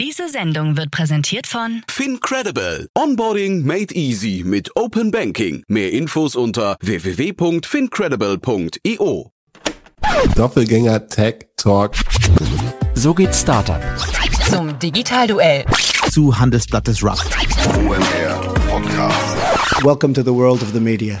Diese Sendung wird präsentiert von FinCredible. Onboarding made easy mit Open Banking. Mehr Infos unter www.fincredible.io. Doppelgänger Tech Talk. So geht Startup. zum Digitalduell. Zu Handelsblattes Rust. OMR Podcast. Welcome to the world of the media.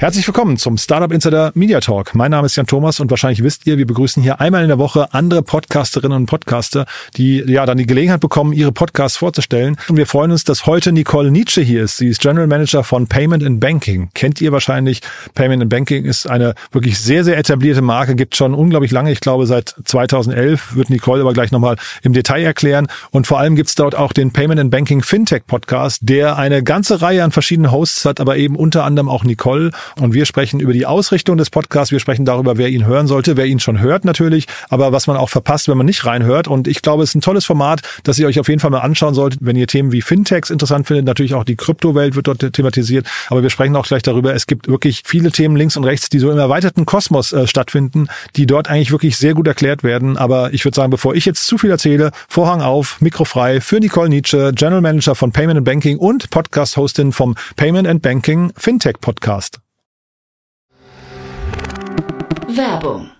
Herzlich willkommen zum Startup Insider Media Talk. Mein Name ist Jan Thomas und wahrscheinlich wisst ihr, wir begrüßen hier einmal in der Woche andere Podcasterinnen und Podcaster, die ja dann die Gelegenheit bekommen, ihre Podcasts vorzustellen. Und wir freuen uns, dass heute Nicole Nietzsche hier ist. Sie ist General Manager von Payment and Banking. Kennt ihr wahrscheinlich. Payment and Banking ist eine wirklich sehr, sehr etablierte Marke, gibt schon unglaublich lange. Ich glaube, seit 2011 wird Nicole aber gleich nochmal im Detail erklären. Und vor allem gibt's dort auch den Payment and Banking Fintech Podcast, der eine ganze Reihe an verschiedenen Hosts hat, aber eben unter anderem auch Nicole. Und wir sprechen über die Ausrichtung des Podcasts. Wir sprechen darüber, wer ihn hören sollte, wer ihn schon hört natürlich, aber was man auch verpasst, wenn man nicht reinhört. Und ich glaube, es ist ein tolles Format, das ihr euch auf jeden Fall mal anschauen solltet, wenn ihr Themen wie Fintechs interessant findet. Natürlich auch die Kryptowelt wird dort thematisiert. Aber wir sprechen auch gleich darüber. Es gibt wirklich viele Themen links und rechts, die so im erweiterten Kosmos äh, stattfinden, die dort eigentlich wirklich sehr gut erklärt werden. Aber ich würde sagen, bevor ich jetzt zu viel erzähle, Vorhang auf, Mikro frei für Nicole Nietzsche, General Manager von Payment and Banking und Podcast-Hostin vom Payment and Banking Fintech Podcast. Werbung.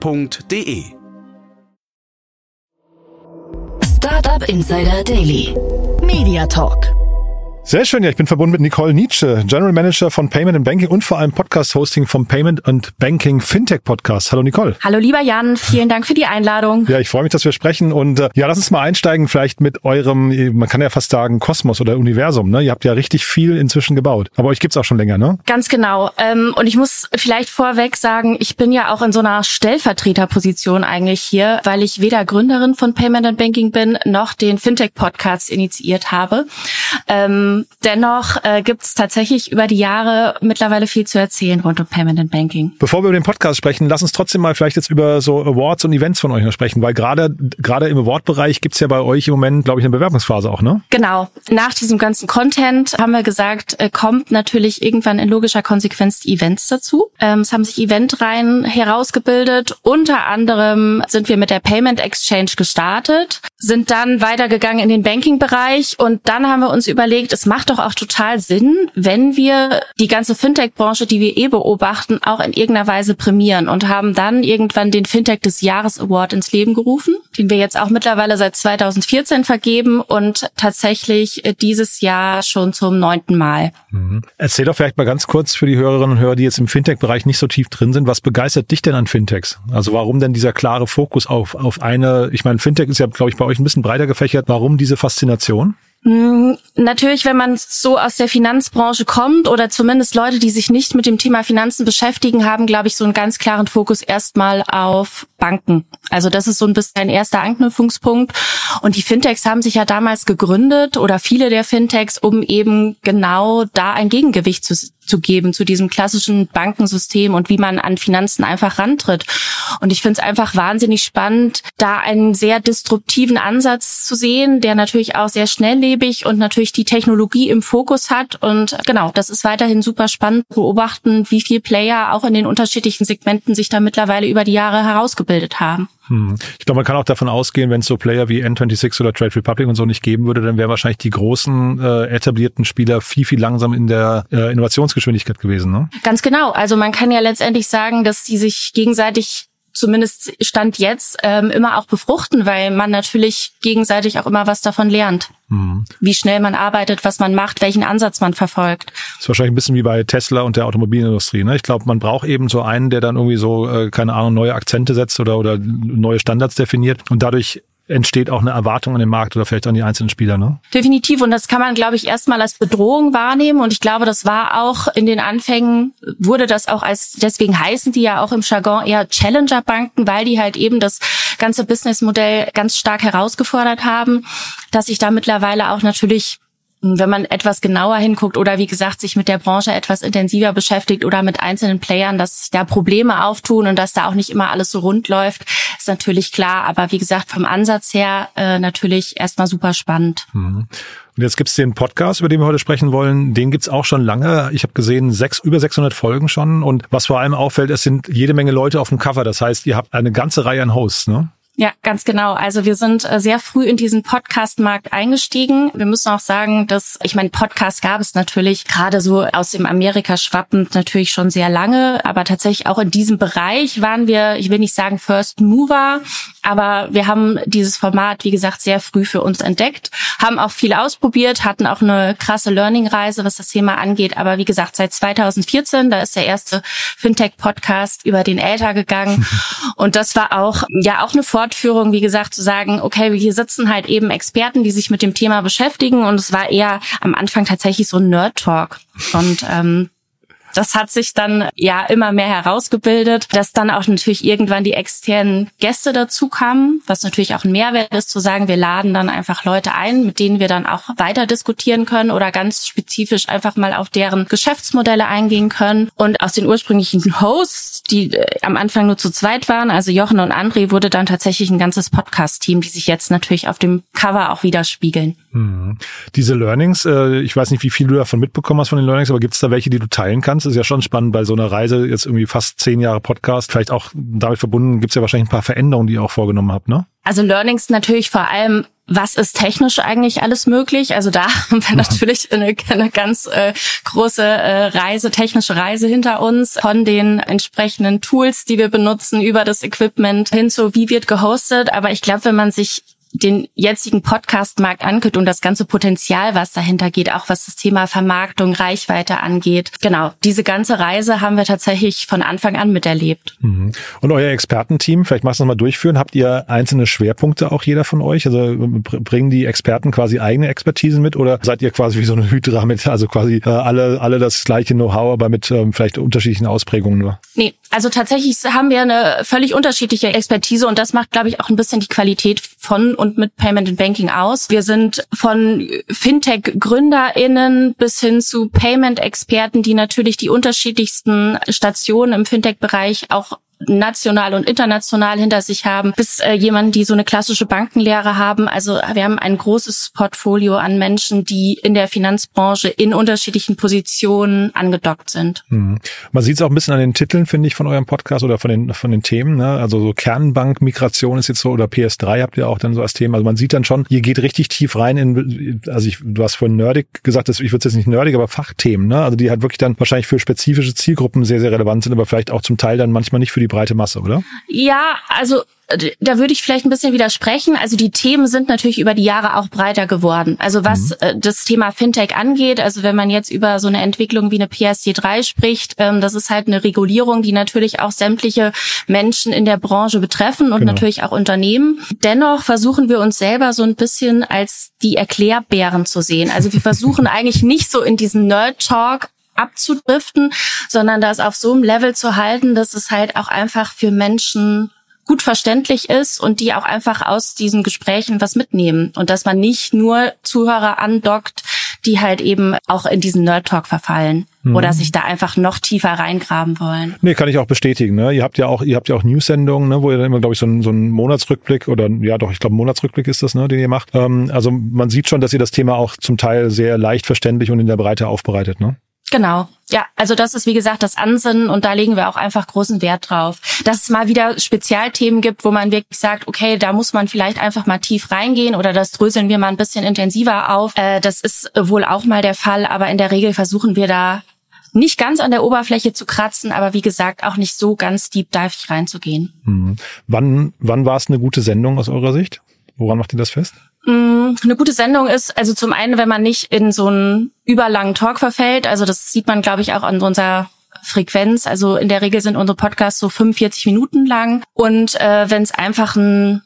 www.startup.de. Startup Insider Daily. Media Talk. Sehr schön, ja, ich bin verbunden mit Nicole Nietzsche, General Manager von Payment and Banking und vor allem Podcast-Hosting vom Payment and Banking Fintech Podcast. Hallo Nicole. Hallo lieber Jan, vielen Dank für die Einladung. Ja, ich freue mich, dass wir sprechen und äh, ja, lass uns mal einsteigen vielleicht mit eurem, man kann ja fast sagen, Kosmos oder Universum. Ne? Ihr habt ja richtig viel inzwischen gebaut, aber euch gibt's auch schon länger, ne? Ganz genau. Ähm, und ich muss vielleicht vorweg sagen, ich bin ja auch in so einer Stellvertreterposition eigentlich hier, weil ich weder Gründerin von Payment and Banking bin, noch den Fintech-Podcast initiiert habe. Ähm, dennoch äh, gibt es tatsächlich über die Jahre mittlerweile viel zu erzählen rund um Payment and Banking. Bevor wir über den Podcast sprechen, lass uns trotzdem mal vielleicht jetzt über so Awards und Events von euch noch sprechen, weil gerade gerade im Award-Bereich gibt's ja bei euch im Moment, glaube ich, eine Bewerbungsphase auch, ne? Genau. Nach diesem ganzen Content haben wir gesagt, äh, kommt natürlich irgendwann in logischer Konsequenz die Events dazu. Ähm, es haben sich Eventreihen herausgebildet. Unter anderem sind wir mit der Payment Exchange gestartet, sind dann weitergegangen in den Banking-Bereich und dann haben wir uns überlegt, es macht doch auch total Sinn, wenn wir die ganze Fintech-Branche, die wir eh beobachten, auch in irgendeiner Weise prämieren und haben dann irgendwann den Fintech des Jahres Award ins Leben gerufen, den wir jetzt auch mittlerweile seit 2014 vergeben und tatsächlich äh, dieses Jahr schon zum neunten Mal. Mhm. Erzähl doch vielleicht mal ganz kurz für die Hörerinnen und Hörer, die jetzt im Fintech-Bereich nicht so tief drin sind, was begeistert dich denn an Fintechs? Also warum denn dieser klare Fokus auf, auf eine, ich meine, Fintech ist ja, glaube ich, bei euch ein bisschen breiter gefächert. Warum diese Faszination? Mm, Natürlich, wenn man so aus der Finanzbranche kommt oder zumindest Leute, die sich nicht mit dem Thema Finanzen beschäftigen, haben, glaube ich, so einen ganz klaren Fokus erstmal auf Banken. Also das ist so ein bisschen ein erster Anknüpfungspunkt. Und die Fintechs haben sich ja damals gegründet oder viele der Fintechs, um eben genau da ein Gegengewicht zu, zu geben zu diesem klassischen Bankensystem und wie man an Finanzen einfach rantritt. Und ich finde es einfach wahnsinnig spannend, da einen sehr disruptiven Ansatz zu sehen, der natürlich auch sehr schnelllebig und natürlich die Technologie im Fokus hat. Und genau, das ist weiterhin super spannend zu beobachten, wie viel Player auch in den unterschiedlichen Segmenten sich da mittlerweile über die Jahre herausgebildet haben. Hm. Ich glaube, man kann auch davon ausgehen, wenn es so Player wie N26 oder Trade Republic und so nicht geben würde, dann wären wahrscheinlich die großen äh, etablierten Spieler viel, viel langsam in der äh, Innovationsgeschwindigkeit gewesen. Ne? Ganz genau. Also man kann ja letztendlich sagen, dass sie sich gegenseitig zumindest Stand jetzt ähm, immer auch befruchten, weil man natürlich gegenseitig auch immer was davon lernt. Mhm. Wie schnell man arbeitet, was man macht, welchen Ansatz man verfolgt. Das ist wahrscheinlich ein bisschen wie bei Tesla und der Automobilindustrie. Ne? Ich glaube, man braucht eben so einen, der dann irgendwie so, äh, keine Ahnung, neue Akzente setzt oder, oder neue Standards definiert und dadurch entsteht auch eine Erwartung an den Markt oder vielleicht an die einzelnen Spieler, ne? Definitiv. Und das kann man, glaube ich, erstmal als Bedrohung wahrnehmen. Und ich glaube, das war auch in den Anfängen, wurde das auch als, deswegen heißen die ja auch im Jargon eher Challenger-Banken, weil die halt eben das ganze Businessmodell ganz stark herausgefordert haben, dass sich da mittlerweile auch natürlich wenn man etwas genauer hinguckt oder wie gesagt sich mit der Branche etwas intensiver beschäftigt oder mit einzelnen Playern, dass da Probleme auftun und dass da auch nicht immer alles so rund läuft, ist natürlich klar. Aber wie gesagt, vom Ansatz her äh, natürlich erstmal super spannend. Mhm. Und jetzt gibt's den Podcast, über den wir heute sprechen wollen. Den gibt's auch schon lange. Ich habe gesehen, sechs, über 600 Folgen schon. Und was vor allem auffällt, es sind jede Menge Leute auf dem Cover. Das heißt, ihr habt eine ganze Reihe an Hosts, ne? Ja, ganz genau. Also wir sind äh, sehr früh in diesen Podcast-Markt eingestiegen. Wir müssen auch sagen, dass, ich meine, Podcast gab es natürlich gerade so aus dem Amerika schwappend natürlich schon sehr lange, aber tatsächlich auch in diesem Bereich waren wir, ich will nicht sagen First Mover, aber wir haben dieses Format, wie gesagt, sehr früh für uns entdeckt, haben auch viel ausprobiert, hatten auch eine krasse Learning-Reise, was das Thema angeht. Aber wie gesagt, seit 2014, da ist der erste Fintech-Podcast über den Elter gegangen. Und das war auch, ja, auch eine Fortführung, wie gesagt, zu sagen, okay, hier sitzen halt eben Experten, die sich mit dem Thema beschäftigen und es war eher am Anfang tatsächlich so ein Nerd-Talk. Und ähm, das hat sich dann ja immer mehr herausgebildet, dass dann auch natürlich irgendwann die externen Gäste dazu kamen, was natürlich auch ein Mehrwert ist, zu sagen, wir laden dann einfach Leute ein, mit denen wir dann auch weiter diskutieren können oder ganz spezifisch einfach mal auf deren Geschäftsmodelle eingehen können. Und aus den ursprünglichen Hosts, die äh, am Anfang nur zu zweit waren, also Jochen und André, wurde dann tatsächlich ein ganzes Podcast-Team, die sich jetzt natürlich auf dem Cover auch widerspiegeln. Mhm. Diese Learnings, äh, ich weiß nicht, wie viel du davon mitbekommen hast von den Learnings, aber gibt es da welche, die du teilen kannst? Das ist ja schon spannend bei so einer Reise, jetzt irgendwie fast zehn Jahre Podcast, vielleicht auch damit verbunden, gibt es ja wahrscheinlich ein paar Veränderungen, die ihr auch vorgenommen habt, ne? Also Learnings natürlich vor allem was ist technisch eigentlich alles möglich? Also da haben wir natürlich eine, eine ganz äh, große äh, Reise, technische Reise hinter uns, von den entsprechenden Tools, die wir benutzen, über das Equipment hin zu, wie wird gehostet. Aber ich glaube, wenn man sich den jetzigen Podcast-Markt anguckt und das ganze Potenzial, was dahinter geht, auch was das Thema Vermarktung, Reichweite angeht. Genau, diese ganze Reise haben wir tatsächlich von Anfang an miterlebt. Mhm. Und euer Expertenteam, vielleicht magst du das mal durchführen, habt ihr einzelne Schwerpunkte auch jeder von euch? Also bringen die Experten quasi eigene Expertisen mit oder seid ihr quasi wie so eine Hydra mit, also quasi äh, alle, alle das gleiche Know-how, aber mit ähm, vielleicht unterschiedlichen Ausprägungen nur? Nee, also tatsächlich haben wir eine völlig unterschiedliche Expertise und das macht, glaube ich, auch ein bisschen die Qualität von und mit Payment and Banking aus. Wir sind von Fintech-GründerInnen bis hin zu Payment-Experten, die natürlich die unterschiedlichsten Stationen im Fintech-Bereich auch national und international hinter sich haben, bis äh, jemanden, die so eine klassische Bankenlehre haben. Also wir haben ein großes Portfolio an Menschen, die in der Finanzbranche in unterschiedlichen Positionen angedockt sind. Mhm. Man sieht es auch ein bisschen an den Titeln, finde ich, von eurem Podcast oder von den von den Themen. Ne? Also so Kernbank-Migration ist jetzt so oder PS3 habt ihr auch dann so als Thema. Also man sieht dann schon, ihr geht richtig tief rein in, also ich, du hast vorhin nerdig gesagt, ich würde jetzt nicht nerdig, aber Fachthemen. Ne? Also die halt wirklich dann wahrscheinlich für spezifische Zielgruppen sehr sehr relevant sind, aber vielleicht auch zum Teil dann manchmal nicht für die breite Masse, oder? Ja, also da würde ich vielleicht ein bisschen widersprechen. Also die Themen sind natürlich über die Jahre auch breiter geworden. Also was mhm. Äh, das Thema Fintech angeht, also wenn man jetzt über so eine Entwicklung wie eine PSD3 spricht, ähm, das ist halt eine Regulierung, die natürlich auch sämtliche Menschen in der Branche betreffen und genau. natürlich auch Unternehmen. Dennoch versuchen wir uns selber so ein bisschen als die Erklärbären zu sehen. Also wir versuchen eigentlich nicht so in diesen Nerd-Talk abzudriften, sondern das auf so einem Level zu halten, dass es halt auch einfach für Menschen gut verständlich ist und die auch einfach aus diesen Gesprächen was mitnehmen und dass man nicht nur Zuhörer andockt, die halt eben auch in diesen Nerd Talk verfallen mhm. oder sich da einfach noch tiefer reingraben wollen. Nee, kann ich auch bestätigen. Ne? Ihr habt ja auch, ihr habt ja auch News-Sendungen, ne, wo ihr dann immer, glaube ich, so einen so einen Monatsrückblick oder ja doch, ich glaube, Monatsrückblick ist das, ne, den ihr macht. Ähm, also man sieht schon, dass ihr das Thema auch zum Teil sehr leicht verständlich und in der Breite aufbereitet, ne? Genau. Ja, also das ist wie gesagt das Ansinnen und da legen wir auch einfach großen Wert drauf. Dass es mal wieder Spezialthemen gibt, wo man wirklich sagt, okay, da muss man vielleicht einfach mal tief reingehen oder das dröseln wir mal ein bisschen intensiver auf. Äh, das ist wohl auch mal der Fall, aber in der Regel versuchen wir da nicht ganz an der Oberfläche zu kratzen, aber wie gesagt auch nicht so ganz deep dive reinzugehen. Hm. Wann, wann war es eine gute Sendung aus eurer Sicht? Woran macht ihr das fest? Mm, eine gute Sendung ist, also zum einen, wenn man nicht in so einen überlangen Talk verfällt, also das sieht man, glaube ich, auch an unserer Frequenz. Also in der Regel sind unsere Podcasts so 45 Minuten lang. Und äh, wenn es einfach ein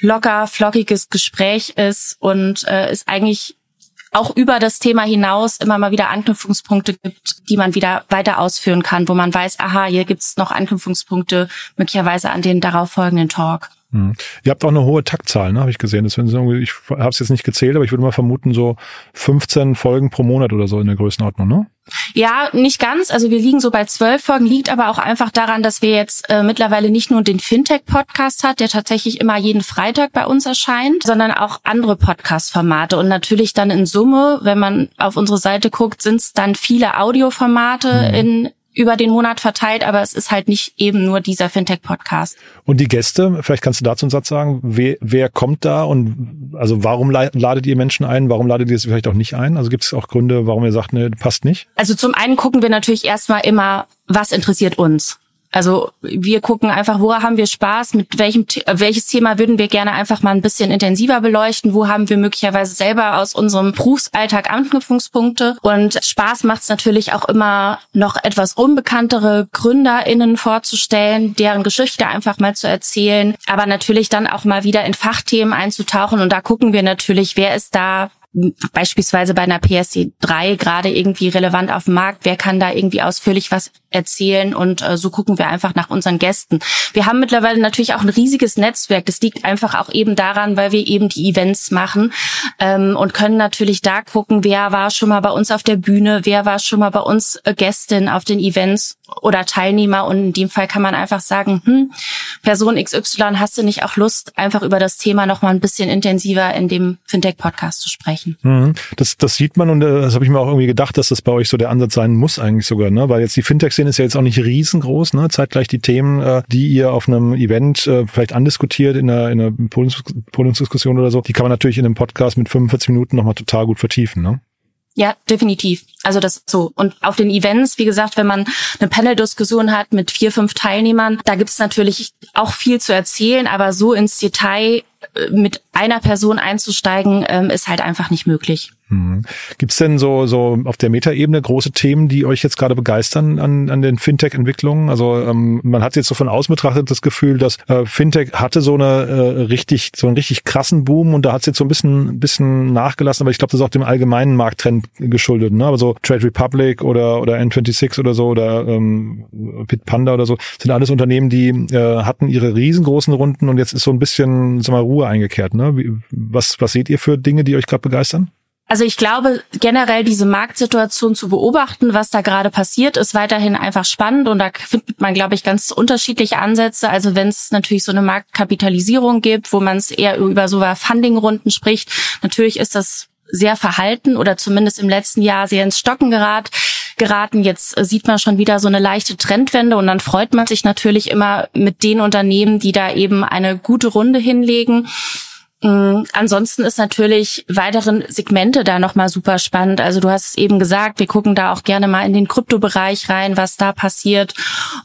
locker, flockiges Gespräch ist und äh, es eigentlich auch über das Thema hinaus immer mal wieder Anknüpfungspunkte gibt, die man wieder weiter ausführen kann, wo man weiß, aha, hier gibt's noch Anknüpfungspunkte möglicherweise an den darauffolgenden Talk. Hm. Ihr habt auch eine hohe Taktzahl, ne, habe ich gesehen. Das sind so, ich habe es jetzt nicht gezählt, aber ich würde mal vermuten, so 15 Folgen pro Monat oder so in der Größenordnung, ne? Ja, nicht ganz. Also wir liegen so bei zwölf Folgen, liegt aber auch einfach daran, dass wir jetzt äh, mittlerweile nicht nur den Fintech-Podcast hat, der tatsächlich immer jeden Freitag bei uns erscheint, sondern auch andere Podcast-Formate. Und natürlich dann in Summe, wenn man auf unsere Seite guckt, sind es dann viele Audioformate mhm. in über den Monat verteilt, aber es ist halt nicht eben nur dieser Fintech-Podcast. Und die Gäste, vielleicht kannst du dazu einen Satz sagen, wer, wer kommt da und also warum ladet ihr Menschen ein, warum ladet ihr sie vielleicht auch nicht ein? Also gibt es auch Gründe, warum ihr sagt, ne, passt nicht? Also zum einen gucken wir natürlich erstmal immer, was interessiert uns. Also wir gucken einfach, wo haben wir Spaß, mit welchem welches Thema würden wir gerne einfach mal ein bisschen intensiver beleuchten, wo haben wir möglicherweise selber aus unserem Berufsalltag Anknüpfungspunkte. Und Spaß macht es natürlich auch immer noch etwas unbekanntere GründerInnen vorzustellen, deren Geschichte einfach mal zu erzählen, aber natürlich dann auch mal wieder in Fachthemen einzutauchen. Und da gucken wir natürlich, wer ist da beispielsweise bei einer PSC 3 gerade irgendwie relevant auf dem Markt, wer kann da irgendwie ausführlich was erzählen und äh, so gucken wir einfach nach unseren Gästen. Wir haben mittlerweile natürlich auch ein riesiges Netzwerk. Das liegt einfach auch eben daran, weil wir eben die Events machen ähm, und können natürlich da gucken, wer war schon mal bei uns auf der Bühne, wer war schon mal bei uns äh, Gästin auf den Events oder Teilnehmer und in dem Fall kann man einfach sagen, hm, Person XY, hast du nicht auch Lust, einfach über das Thema noch mal ein bisschen intensiver in dem Fintech-Podcast zu sprechen? Mhm. Das, das sieht man und äh, das habe ich mir auch irgendwie gedacht, dass das bei euch so der Ansatz sein muss eigentlich sogar, ne? Weil jetzt die Fintech-Szene ist ja jetzt auch nicht riesengroß, ne? Zeitgleich die Themen, äh, die ihr auf einem Event äh, vielleicht andiskutiert in einer, in einer Podiumsdiskussion oder so, die kann man natürlich in einem Podcast mit 45 Minuten nochmal total gut vertiefen, ne? Ja, definitiv. Also das so. Und auf den Events, wie gesagt, wenn man eine Panel-Diskussion hat mit vier, fünf Teilnehmern, da gibt's natürlich auch viel zu erzählen, aber so ins Detail äh, mit einer Person einzusteigen, ähm, ist halt einfach nicht möglich. Mhm. Gibt es denn so, so auf der Metaebene große Themen, die euch jetzt gerade begeistern an, an den Fintech-Entwicklungen? Also ähm, man hat jetzt so von außen betrachtet das Gefühl, dass äh, Fintech hatte so eine äh, richtig, so einen richtig krassen Boom und da hat es jetzt so ein bisschen, bisschen nachgelassen, aber ich glaube, das ist auch dem allgemeinen Markttrend geschuldet. Ne? Aber so Trade Republic oder, oder N26 oder so oder ähm, Bitpanda oder so sind alles Unternehmen, die äh, hatten ihre riesengroßen Runden und jetzt ist so ein bisschen sag mal, Ruhe eingekehrt. Ne? Wie, was, was seht ihr für Dinge, die euch gerade begeistern? Also ich glaube, generell diese Marktsituation zu beobachten, was da gerade passiert, ist weiterhin einfach spannend und da findet man, glaube ich, ganz unterschiedliche Ansätze. Also wenn es natürlich so eine Marktkapitalisierung gibt, wo man es eher über so Fundingrunden spricht, natürlich ist das sehr verhalten oder zumindest im letzten Jahr sehr ins Stocken gerat, geraten. Jetzt sieht man schon wieder so eine leichte Trendwende und dann freut man sich natürlich immer mit den Unternehmen, die da eben eine gute Runde hinlegen Mm, ansonsten ist natürlich weiteren Segmente da nochmal super spannend. Also du hast es eben gesagt, wir gucken da auch gerne mal in den Kryptobereich rein, was da passiert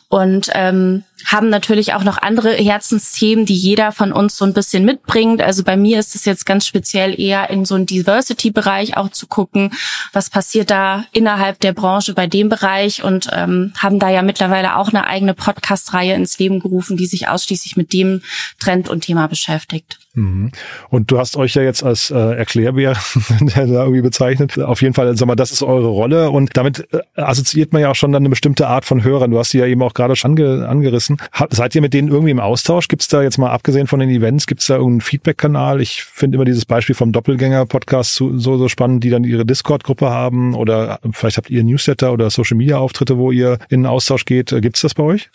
und ähm, haben natürlich auch noch andere Herzensthemen, die jeder von uns so ein bisschen mitbringt. Also bei mir ist es jetzt ganz speziell eher in so einen Diversity-Bereich auch zu gucken, was passiert da innerhalb der Branche bei dem Bereich und ähm, haben da ja mittlerweile auch eine eigene Podcast-Reihe ins Leben gerufen, die sich ausschließlich mit dem Trend und Thema beschäftigt. Mhm. Und du hast euch ja jetzt als äh, Erklärbär irgendwie bezeichnet. Auf jeden Fall, sag mal, das ist eure Rolle und damit äh, assoziiert man ja auch schon dann eine bestimmte Art von Hörern. Du hast sie ja eben auch gerade schon ange, angerissen. Ha, seid ihr mit denen irgendwie im Austausch? Gibt es da jetzt mal abgesehen von den Events, gibt es da irgendeinen Feedback-Kanal? Ich finde immer dieses Beispiel vom Doppelgänger-Podcast so, so spannend, die dann ihre Discord-Gruppe haben oder vielleicht habt ihr Newsletter oder Social-Media-Auftritte, wo ihr in den Austausch geht. Äh, gibt es das bei euch?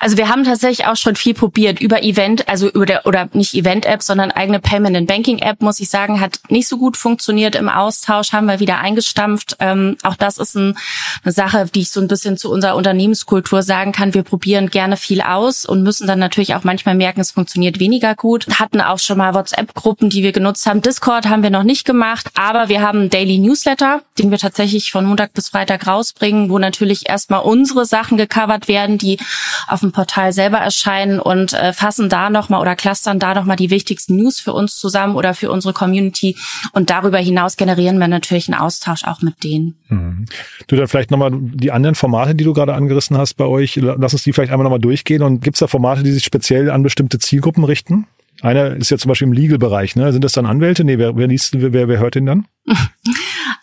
Also wir haben tatsächlich auch schon viel probiert über Event, also über der, oder nicht Event-Apps, sondern sondern eigene Payment and Banking App, muss ich sagen, hat nicht so gut funktioniert im Austausch, haben wir wieder eingestampft. Ähm, auch das ist ein, eine Sache, die ich so ein bisschen zu unserer Unternehmenskultur sagen kann. Wir probieren gerne viel aus und müssen dann natürlich auch manchmal merken, es funktioniert weniger gut. Hatten auch schon mal WhatsApp-Gruppen, die wir genutzt haben. Discord haben wir noch nicht gemacht, aber wir haben einen Daily Newsletter, den wir tatsächlich von Montag bis Freitag rausbringen, wo natürlich erstmal unsere Sachen gecovert werden, die auf dem Portal selber erscheinen und äh, fassen da nochmal oder clustern da nochmal die wichtigsten News für uns zusammen oder für unsere Community. Und darüber hinaus generieren wir natürlich einen Austausch auch mit denen. Mhm. Du dann vielleicht nochmal die anderen Formate, die du gerade angerissen hast bei euch, lass uns die vielleicht einmal nochmal durchgehen. Und gibt es da Formate, die sich speziell an bestimmte Zielgruppen richten? Einer ist ja zum Beispiel im Legal-Bereich, ne? Sind das dann Anwälte? Nee, wer, wer liest, wer, wer hört den dann?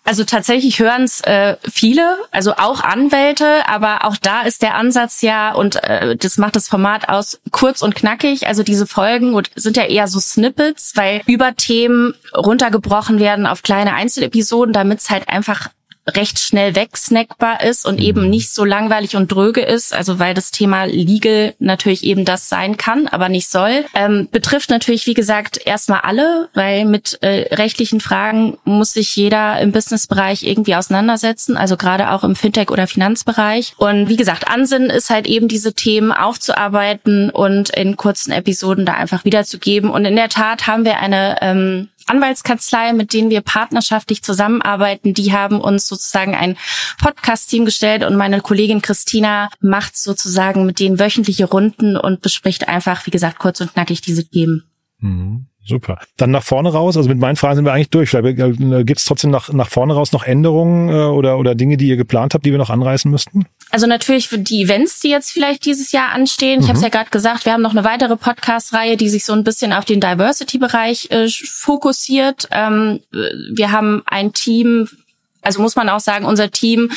Also tatsächlich hören es äh, viele, also auch Anwälte, aber auch da ist der Ansatz ja, und äh, das macht das Format aus, kurz und knackig. Also diese Folgen sind ja eher so Snippets, weil über Themen runtergebrochen werden auf kleine Einzelepisoden, damit es halt einfach recht schnell wegsnackbar ist und eben mhm. nicht so langweilig und dröge ist, also weil das Thema Legal natürlich eben das sein kann, aber nicht soll. Ähm, betrifft natürlich, wie gesagt, erstmal alle, weil mit äh, rechtlichen Fragen muss sich jeder im Businessbereich irgendwie auseinandersetzen, also gerade auch im Fintech- oder Finanzbereich. Und wie gesagt, Ansinnen ist halt eben diese Themen aufzuarbeiten und in kurzen Episoden da einfach wiederzugeben. Und in der Tat haben wir eine ähm, Anwaltskanzlei, mit denen wir partnerschaftlich zusammenarbeiten, die haben uns sozusagen ein Podcast-Team gestellt und meine Kollegin Christina macht sozusagen mit denen wöchentliche Runden und bespricht einfach, wie gesagt, kurz und knackig diese Themen. Mhm. Super. Dann nach vorne raus, also mit meinen Fragen sind wir eigentlich durch. Vielleicht äh, gibt es trotzdem nach, nach vorne raus noch Änderungen äh, oder, oder Dinge, die ihr geplant habt, die wir noch anreißen müssten? Also natürlich für die Events, die jetzt vielleicht dieses Jahr anstehen. Ich mhm. habe es ja gerade gesagt, wir haben noch eine weitere Podcast-Reihe, die sich so ein bisschen auf den Diversity-Bereich äh, fokussiert. Ähm, wir haben ein Team also muss man auch sagen, unser Team,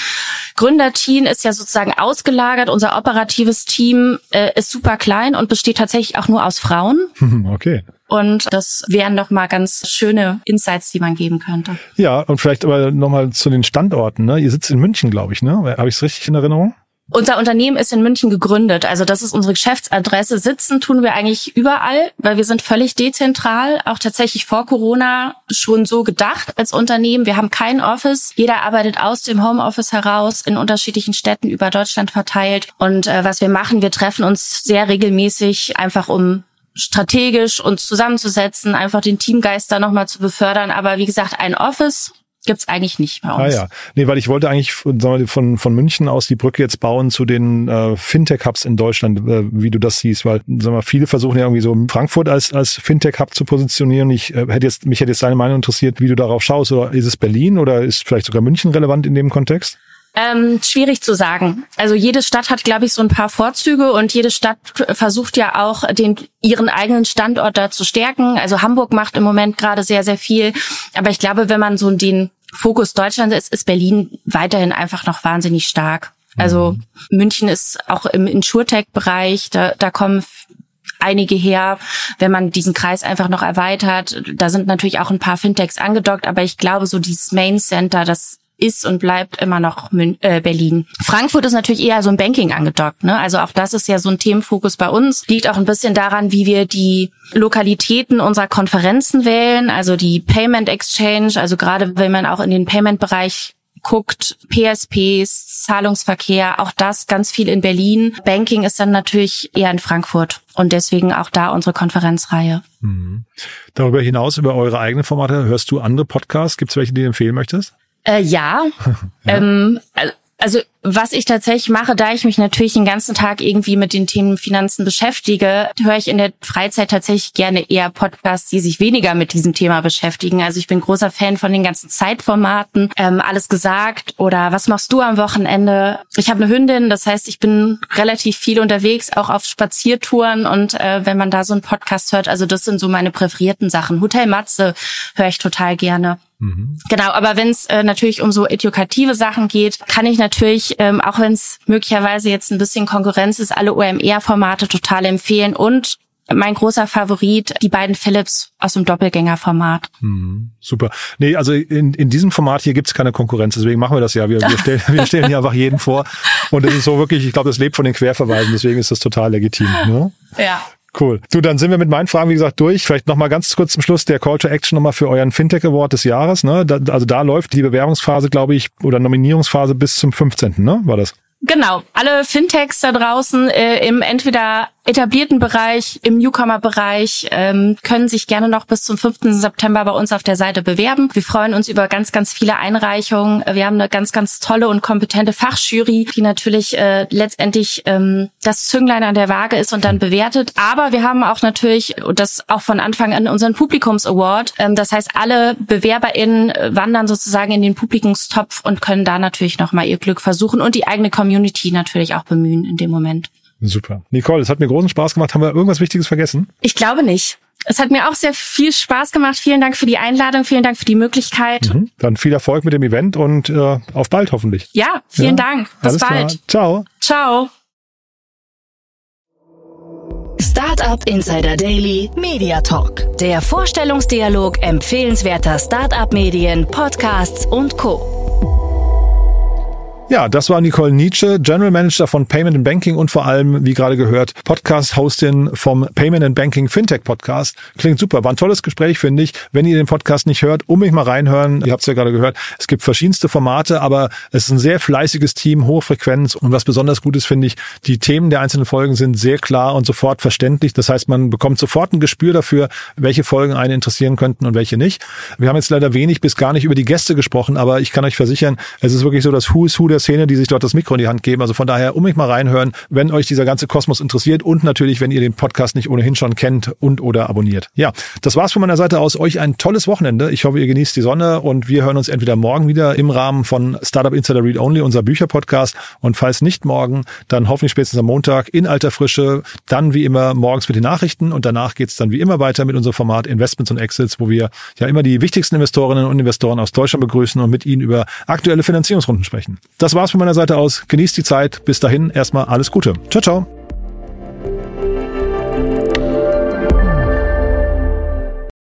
Gründerteam ist ja sozusagen ausgelagert. Unser operatives Team äh, ist super klein und besteht tatsächlich auch nur aus Frauen. Okay. Und das wären noch mal ganz schöne Insights, die man geben könnte. Ja, und vielleicht aber noch mal zu den Standorten. Ne? Ihr sitzt in München, glaube ich. Ne? Habe ich es richtig in Erinnerung? Unser Unternehmen ist in München gegründet. Also das ist unsere Geschäftsadresse. Sitzen tun wir eigentlich überall, weil wir sind völlig dezentral, auch tatsächlich vor Corona schon so gedacht als Unternehmen. Wir haben kein Office. Jeder arbeitet aus dem Homeoffice heraus in unterschiedlichen Städten über Deutschland verteilt. Und äh, was wir machen, wir treffen uns sehr regelmäßig einfach um strategisch uns zusammenzusetzen, einfach den Teamgeist da nochmal zu befördern. Aber wie gesagt, ein Office gibt's eigentlich nicht bei uns. Ah ja, nee, weil ich wollte eigentlich wir, von, von München aus die Brücke jetzt bauen zu den äh, Fintech-Hubs in Deutschland, äh, wie du das siehst, weil sagen wir, viele versuchen ja irgendwie so Frankfurt als, als Fintech-Hub zu positionieren. Ich äh, hätte jetzt, mich hätte jetzt deine Meinung interessiert, wie du darauf schaust, oder ist es Berlin oder ist vielleicht sogar München relevant in dem Kontext? Ähm, schwierig zu sagen. Also jede Stadt hat, glaube ich, so ein paar Vorzüge und jede Stadt versucht ja auch, den, ihren eigenen Standort da zu stärken. Also Hamburg macht im Moment gerade sehr, sehr viel. Aber ich glaube, wenn man so den Fokus Deutschland ist, ist Berlin weiterhin einfach noch wahnsinnig stark. Also mhm. München ist auch im Insurtech-Bereich, da, da kommen einige her, wenn man diesen Kreis einfach noch erweitert. Da sind natürlich auch ein paar Fintechs angedockt, aber ich glaube, so dieses Main Center, das ist und bleibt immer noch Mün äh, Berlin. Frankfurt ist natürlich eher so ein Banking angedockt. Ne? Also auch das ist ja so ein Themenfokus bei uns. Liegt auch ein bisschen daran, wie wir die Lokalitäten unserer Konferenzen wählen, also die Payment Exchange, also gerade wenn man auch in den Payment-Bereich guckt, PSPs, Zahlungsverkehr, auch das ganz viel in Berlin. Banking ist dann natürlich eher in Frankfurt und deswegen auch da unsere Konferenzreihe. Mhm. Darüber hinaus, über eure eigenen Formate, hörst du andere Podcasts? Gibt es welche, die du empfehlen möchtest? Äh, ja. ja. Ähm, also was ich tatsächlich mache, da ich mich natürlich den ganzen Tag irgendwie mit den Themen Finanzen beschäftige, höre ich in der Freizeit tatsächlich gerne eher Podcasts, die sich weniger mit diesem Thema beschäftigen. Also ich bin großer Fan von den ganzen Zeitformaten, ähm, alles gesagt oder was machst du am Wochenende? Ich habe eine Hündin, das heißt, ich bin relativ viel unterwegs, auch auf Spaziertouren und äh, wenn man da so einen Podcast hört, also das sind so meine präferierten Sachen. Hotel Matze höre ich total gerne. Mhm. Genau, aber wenn es äh, natürlich um so edukative Sachen geht, kann ich natürlich, ähm, auch wenn es möglicherweise jetzt ein bisschen Konkurrenz ist, alle OMR-Formate total empfehlen und mein großer Favorit, die beiden Philips aus dem Doppelgängerformat. Mhm, super. Nee, also in, in diesem Format hier gibt's keine Konkurrenz, deswegen machen wir das ja. Wir, wir, stellen, wir stellen hier einfach jeden vor. Und es ist so wirklich, ich glaube, das lebt von den Querverweisen, deswegen ist das total legitim. Ne? Ja. Cool. Du, dann sind wir mit meinen Fragen, wie gesagt, durch. Vielleicht nochmal ganz kurz zum Schluss der Call to Action nochmal für euren Fintech Award des Jahres. Ne? Da, also da läuft die Bewerbungsphase, glaube ich, oder Nominierungsphase bis zum 15. Ne? War das? Genau, alle Fintechs da draußen äh, im entweder etablierten Bereich, im Newcomer-Bereich, ähm, können sich gerne noch bis zum 5. September bei uns auf der Seite bewerben. Wir freuen uns über ganz, ganz viele Einreichungen. Wir haben eine ganz, ganz tolle und kompetente Fachjury, die natürlich äh, letztendlich ähm, das Zünglein an der Waage ist und dann bewertet. Aber wir haben auch natürlich, und das auch von Anfang an, unseren Publikums-Award. Ähm, das heißt, alle BewerberInnen wandern sozusagen in den Publikumstopf und können da natürlich nochmal ihr Glück versuchen und die eigene Community natürlich auch bemühen in dem Moment. Super. Nicole, es hat mir großen Spaß gemacht. Haben wir irgendwas Wichtiges vergessen? Ich glaube nicht. Es hat mir auch sehr viel Spaß gemacht. Vielen Dank für die Einladung, vielen Dank für die Möglichkeit. Mhm. Dann viel Erfolg mit dem Event und äh, auf bald hoffentlich. Ja, vielen ja, Dank. Bis bald. Klar. Ciao. Ciao. Startup Insider Daily Media Talk. Der Vorstellungsdialog empfehlenswerter Startup-Medien, Podcasts und Co. Ja, das war Nicole Nietzsche, General Manager von Payment and Banking und vor allem, wie gerade gehört, Podcast-Hostin vom Payment and Banking Fintech Podcast. Klingt super. War ein tolles Gespräch, finde ich. Wenn ihr den Podcast nicht hört, unbedingt mal reinhören. Ihr habt es ja gerade gehört. Es gibt verschiedenste Formate, aber es ist ein sehr fleißiges Team, hohe Frequenz. Und was besonders gut ist, finde ich, die Themen der einzelnen Folgen sind sehr klar und sofort verständlich. Das heißt, man bekommt sofort ein Gespür dafür, welche Folgen einen interessieren könnten und welche nicht. Wir haben jetzt leider wenig bis gar nicht über die Gäste gesprochen, aber ich kann euch versichern, es ist wirklich so das Who is Who der der Szene, die sich dort das Mikro in die Hand geben. Also von daher mich mal reinhören, wenn euch dieser ganze Kosmos interessiert und natürlich, wenn ihr den Podcast nicht ohnehin schon kennt und oder abonniert. Ja, das war's von meiner Seite aus. Euch ein tolles Wochenende. Ich hoffe, ihr genießt die Sonne und wir hören uns entweder morgen wieder im Rahmen von Startup Insider Read Only, unser Bücherpodcast. Und falls nicht morgen, dann hoffentlich spätestens am Montag in alter Frische. Dann wie immer morgens mit den Nachrichten und danach geht's dann wie immer weiter mit unserem Format Investments und Exits, wo wir ja immer die wichtigsten Investorinnen und Investoren aus Deutschland begrüßen und mit ihnen über aktuelle Finanzierungsrunden sprechen. Das war's von meiner Seite aus. Genießt die Zeit. Bis dahin erstmal alles Gute. Ciao, ciao.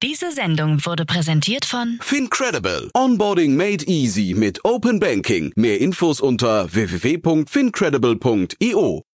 Diese Sendung wurde präsentiert von Fincredible. Onboarding made easy mit Open Banking. Mehr Infos unter www.fincredible.io.